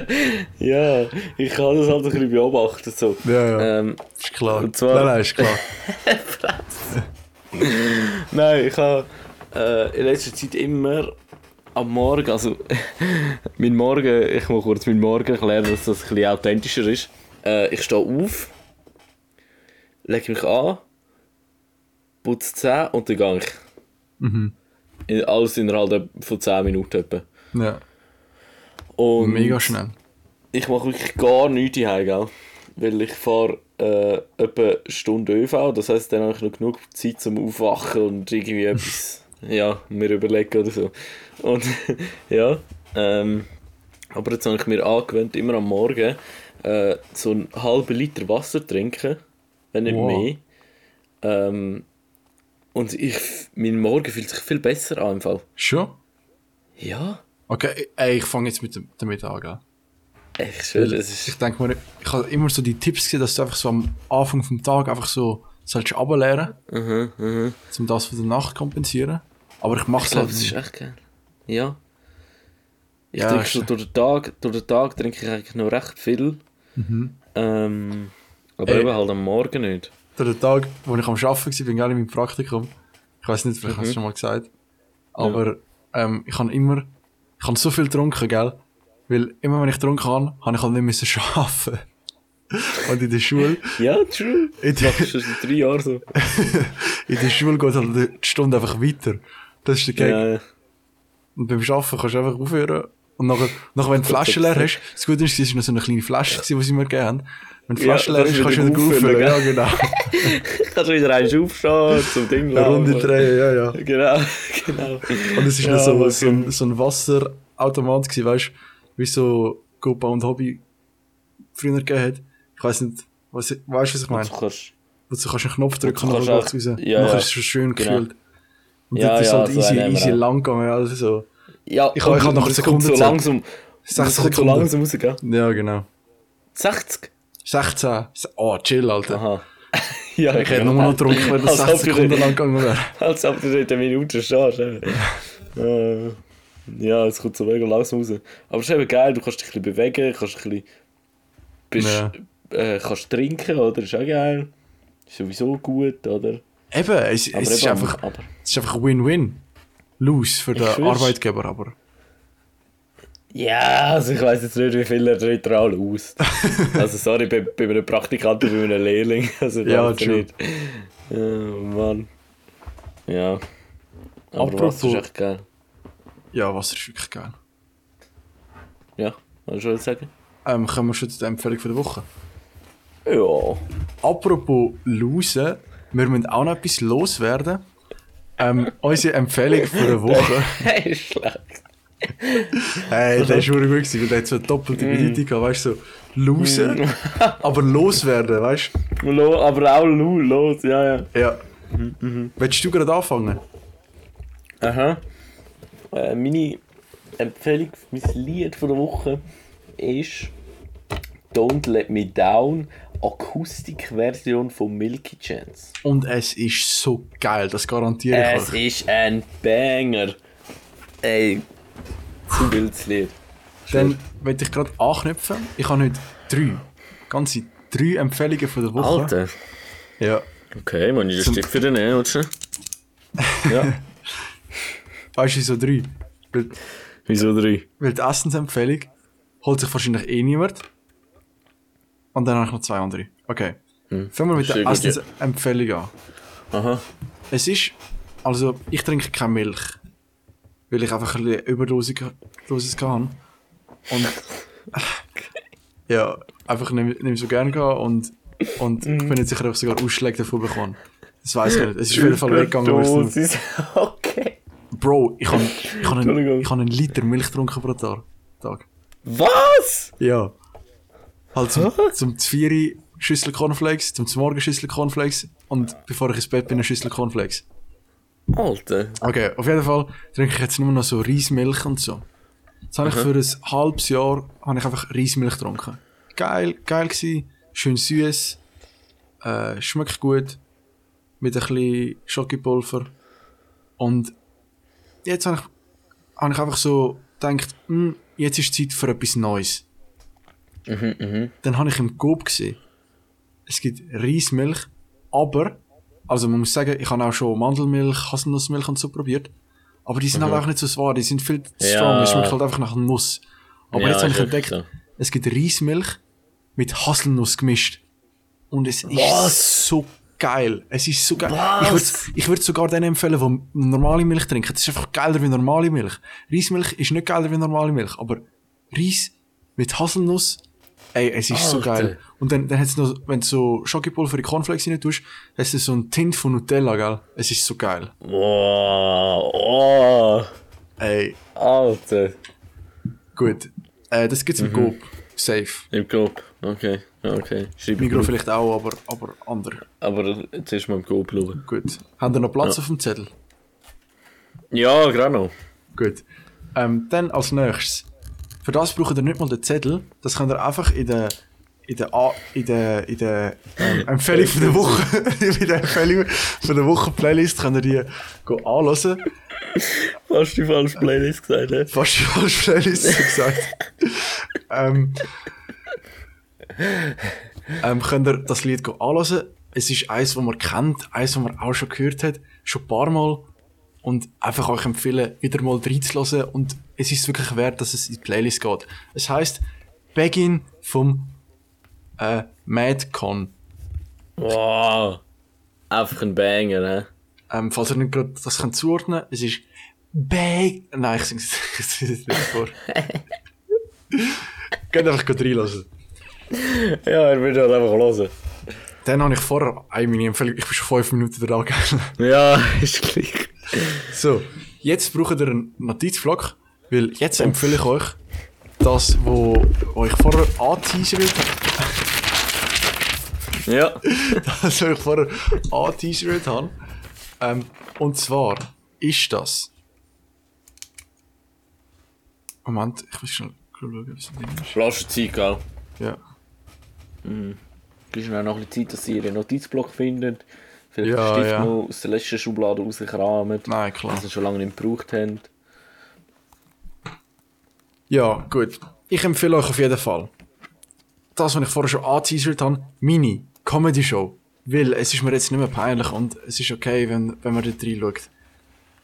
ja, ich habe das halt ein bisschen beobachtet. So. Ja, ja. Ähm, Ist klar. und zwar- nein, nein, ist klar. nein, ich habe äh, in letzter Zeit immer am Morgen, also mein Morgen, ich muss kurz meinen Morgen erklären, dass das ein bisschen authentischer ist. Äh, ich stehe auf, lege mich an, putze die Zähne und dann gehe ich. Mhm. In, alles innerhalb von 10 Minuten etwa. Ja, Und mega schnell. ich mache wirklich gar nichts hier, gell? Weil ich fahre äh, etwa eine Stunde ÖV, das heisst, dann habe ich noch genug Zeit zum Aufwachen und irgendwie etwas ja, mir überlegen oder so. Und ja, ähm, aber jetzt habe ich mir angewöhnt, immer am Morgen äh, so einen halben Liter Wasser trinken, wenn nicht Wow. mehr. Ähm, und ich, mein Morgen fühlt sich viel besser an im Fall. Schon? Ja, Okay, ey, ich fange jetzt mit dem, damit an, gell? ich es ist... Ich denke mir, ich habe immer so die Tipps gesehen, dass du einfach so am Anfang vom Tag einfach so sollst runterleeren, Mhm, mhm. um das von der Nacht zu kompensieren. Aber ich mache Ich es halt das ist echt geil. Ja. Ich Ja, trinke so durch den Tag, durch den Tag trinke ich eigentlich noch recht viel. Ähm, aber Ey. eben halt am Morgen nicht. Den Tag, wo ich am Arbeiten war, bin ich in meinem Praktikum. Ich weiß nicht, vielleicht hast du es schon mal gesagt. Aber ähm, ich habe immer, ich habe so viel getrunken, gell? Weil immer wenn ich getrunken habe, habe ich halt nicht müssen arbeiten. Und in der Schule, Ja, true. in Das der, du schon seit drei Jahren so. in der Schule geht halt die Stunde einfach weiter. Das ist der Gag. Ja, ja. Und beim Arbeiten kannst du einfach aufhören. Und nachher, nachher wenn du die Flasche leer hast, das Gute ist, es war noch so eine kleine Flasche, gewesen, die sie mir gegeben haben. Wenn die Ja, leer kannst ist, du kannst du wieder auffüllen. Ja, genau. Kannst du wieder eins aufstehen, zum Ding Eine Runde laufen. drehen, ja, ja. Genau, genau. Und es war Ja, noch so, so, ein, so ein Wasserautomat, gewesen, weißt du, wie so Copa und Hobby früher gegeben hat. Ich weiss nicht, weißt du, was ich meine? Du kannst, du kannst einen Knopf drücken und dann kannst läuft's raus. ja, Nachher ist es schon schön Genau. gekühlt. Und Ja, das ist ja, halt so easy, lang gegangen, also so. ja, Ich ich hab noch das Sekunden so langsam, 60 das kommt so Sekunden. langsam raus, gell? Ja, genau. 60? 16. Oh, chill, Alter. Aha. ja, Ich hätte nur noch getrunken, wenn das Als ob 60 du Sekunden nicht- lang gegangen wäre. Als ob du dort eine Minute stehst. eben. Äh, ja, es kommt so mega langsam raus. Aber es ist eben geil, du kannst dich ein bisschen bewegen, kannst ein bisschen... Bist, Ja. äh, kannst trinken, oder? Ist auch geil. Ist sowieso gut, oder? Eben, es, es, ist eben, einfach, es ist einfach Win-Win. Lose für den. Arbeitgeber, aber. Ja, also ich weiss jetzt nicht, wie viel er alle aus. also sorry, bei, bei einem Praktikanten, bei einem Lehrling. Also Ja, weiß true. nicht. Oh Mann. Ja. Aber Apropos- was ist echt geil. Ja, Wasser ist wirklich geil. Ja, was soll ich sagen? Ähm, kommen wir schon zu der Empfehlung von der Woche. Ja. Apropos losen, wir müssen auch noch etwas loswerden. Ähm, unsere Empfehlung für eine Woche. Ist schlecht. Hey, der ist schon gut gewesen, weil der hat so eine doppelte Bedeutung gehabt, weißt du, so losen, aber loswerden, weißt Lo, aber auch lu, los, ja, ja. du? Ja. Willst du gerade anfangen? Aha. Äh, meine Empfehlung, mein Lied von der Woche ist Don't Let Me Down, Akustikversion von Milky Chance. Und es ist so geil, das garantiere ich Es euch. ist ein Banger. Ey, zu wildes Lied. Dann möchte ich gerade anknüpfen. Ich habe heute drei, ganze drei Empfehlungen von der Woche. Alter. Ja. Okay, man, ich das Stift für den nehmen, oder? Ja. Weißt du, wieso drei? Weil, Wieso drei? weil die Essensempfehlung holt sich wahrscheinlich eh niemand. Und dann habe ich noch zwei andere. Okay. Fangen wir mit der. Essensempfehlung an. Aha. Es ist, also ich trinke keine Milch, weil ich einfach ein bisschen Überdosis Dosis hatte. Und ja, einfach nicht, nicht so gerne gehabt und, und ich bin nicht sicher, ob ich sogar Ausschläge davon bekomme. Das weiß ich nicht. Es ist auf jeden Fall weggegangen. Okay. Bro, ich habe ich hab einen, ich hab einen Liter Milch getrunken pro Tag. Tag. Was? Ja. Halt zum, zum Zvieri Schüssel Cornflakes, zum Morgen Schüssel Cornflakes und bevor ich ins Bett bin, eine Schüssel Cornflakes. Alter. Okay, auf jeden Fall trinke ich jetzt nur noch so Reismilch und so. Jetzt habe ich für ein halbes Jahr habe ich einfach Reismilch getrunken. Geil, geil gsi, schön süß, äh, schmeckt gut, mit ein bisschen Schokipulver. Und jetzt habe ich, habe ich einfach so gedacht, hm, jetzt ist Zeit für etwas Neues. Dann habe ich im Coop gesehen, es gibt Reismilch, aber, also man muss sagen, ich habe auch schon Mandelmilch, Haselnussmilch und so probiert, aber die sind halt auch nicht so wahr, die sind viel zu strong, es schmeckt halt einfach nach Nuss. Aber Ja, jetzt habe ist ich entdeckt, wirklich es gibt Reismilch mit Haselnuss gemischt. Und es ist Was? so geil. Es ist so geil. Was? Ich würde sogar denen empfehlen, die normale Milch trinken. Das ist einfach geiler wie normale Milch. Reismilch ist nicht geiler wie normale Milch, aber Reis mit Haselnuss, ey, es ist so Alter. geil. Und dann, dann hat's noch, wenn du so Schokipulver in Cornflakes rein tust, hast du so einen Tint von Nutella, gell? Es ist so geil. Wow. Oh. Ey, Alter. gut. Äh, das gibt's im Coop. Safe. Im Coop. Okay. Okay. Schreib Migros vielleicht auch, aber, aber andere. Aber jetzt ist mal im Coop schauen. Gut. Haben ihr noch Platz auf dem Zettel? Ja, gerade noch. Gut. Ähm, dann als nächstes. Für das braucht ihr nicht mal den Zettel. Das könnt ihr einfach in der in der, A- in der, in der ähm, Empfehlung von der Woche, in der Empfehlung von der Woche Playlist könnt ihr die go anhören. Hast du die falsche Playlist gesagt, hä? Fast die falsche Playlist gesagt. ähm, ähm, könnt ihr das Lied go anhören. Es ist eins, das man kennt, eins, das man auch schon gehört hat, schon ein paar Mal. Und einfach euch empfehlen, wieder mal reinzuhören. Und es ist wirklich wert, dass es in die Playlist geht. Es heisst Begin vom äh, Madcon. Wow. Einfach ein Banger, hä? Ähm, falls ihr nicht gerade das könnt zuordnen es ist Bag. Nein, ich sing's ich sing's nicht vor. Geht einfach gut reinlassen. Ja, er wird halt einfach hören. Dann habe ich vorher eine Empfehlung, ich bin schon fünf Minuten dran gegangen. Ja, ist gleich. So, jetzt braucht ihr einen Notizblock, weil jetzt empfehle ich euch das, wo, wo ich vorher angeteasert Ja. das, was ich vorher angeteasert habe. Ähm, und zwar ist das. Moment, ich muss schnell schauen, was das Ding ist. Flaschenzeit, gell? Ja. Gibst mir auch noch ein bisschen Zeit, dass sie ihren Notizblock finden. Vielleicht Ja, den Stift ja. mal aus der letzten Schublade rauskramen. Nein, klar. Wenn sie schon lange nicht gebraucht haben. Ja, gut. Ich empfehle euch auf jeden Fall. Das, was ich vorher schon angeteasert habe, meine Comedy Show. Weil es ist mir jetzt nicht mehr peinlich und es ist okay, wenn, wenn man dort reinschaut.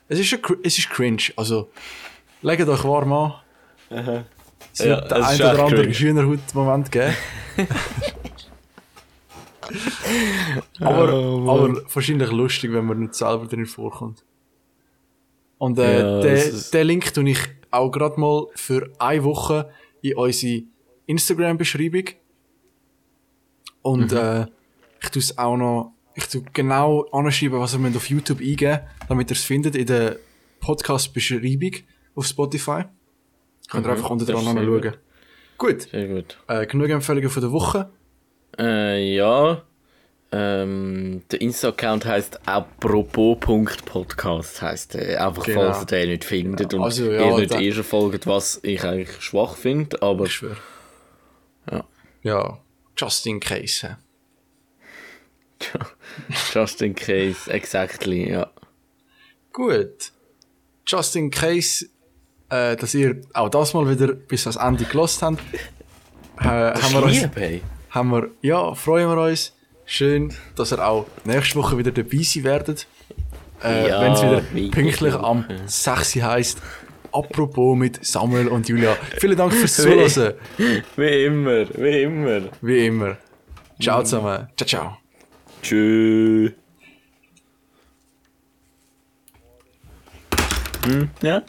Es ist, cr- es ist cringe, also legt euch warm an. Es Ja, wird der es ein ist oder echt andere cringe. Schülerhut-Moment geben. aber, Oh, aber wahrscheinlich lustig, wenn man nicht selber drin vorkommt. Und äh, Ja, den, Link tue ich auch gerade mal für eine Woche in unsere Instagram-Beschreibung. Und äh, ich tue es auch noch, ich tue genau anschreiben, was ihr auf YouTube eingeben damit ihr es findet in der Podcast-Beschreibung auf Spotify. Könnt ihr Mhm, einfach unter dran anschauen. Gut, Sehr gut. äh, genug Empfehlungen von der Woche. Äh, ja. Ähm, der Insta-Account heisst apropos.podcast heisst. Einfach Genau. falls ihr den nicht findet und Also, ja, ihr nicht da- eh schon folgt, was ich eigentlich schwach finde, aber Ich schwöre. Ja. Ja, just in case. just in case, exactly, ja. Gut. Just in case, äh, dass ihr auch das mal wieder bis ans Ende gelost habt, äh, haben, wir uns, Lieb, hey. haben wir, ja, freuen wir uns. Schön, dass ihr auch nächste Woche wieder dabei sein werdet. Äh, Ja, Wenn es wieder wie pünktlich am 6 heisst. Apropos mit Samuel und Julia. Vielen Dank fürs Zuhören. Wie immer, wie immer. Wie immer. Ciao zusammen. Ciao, ciao. Tschüss. Hm, ja?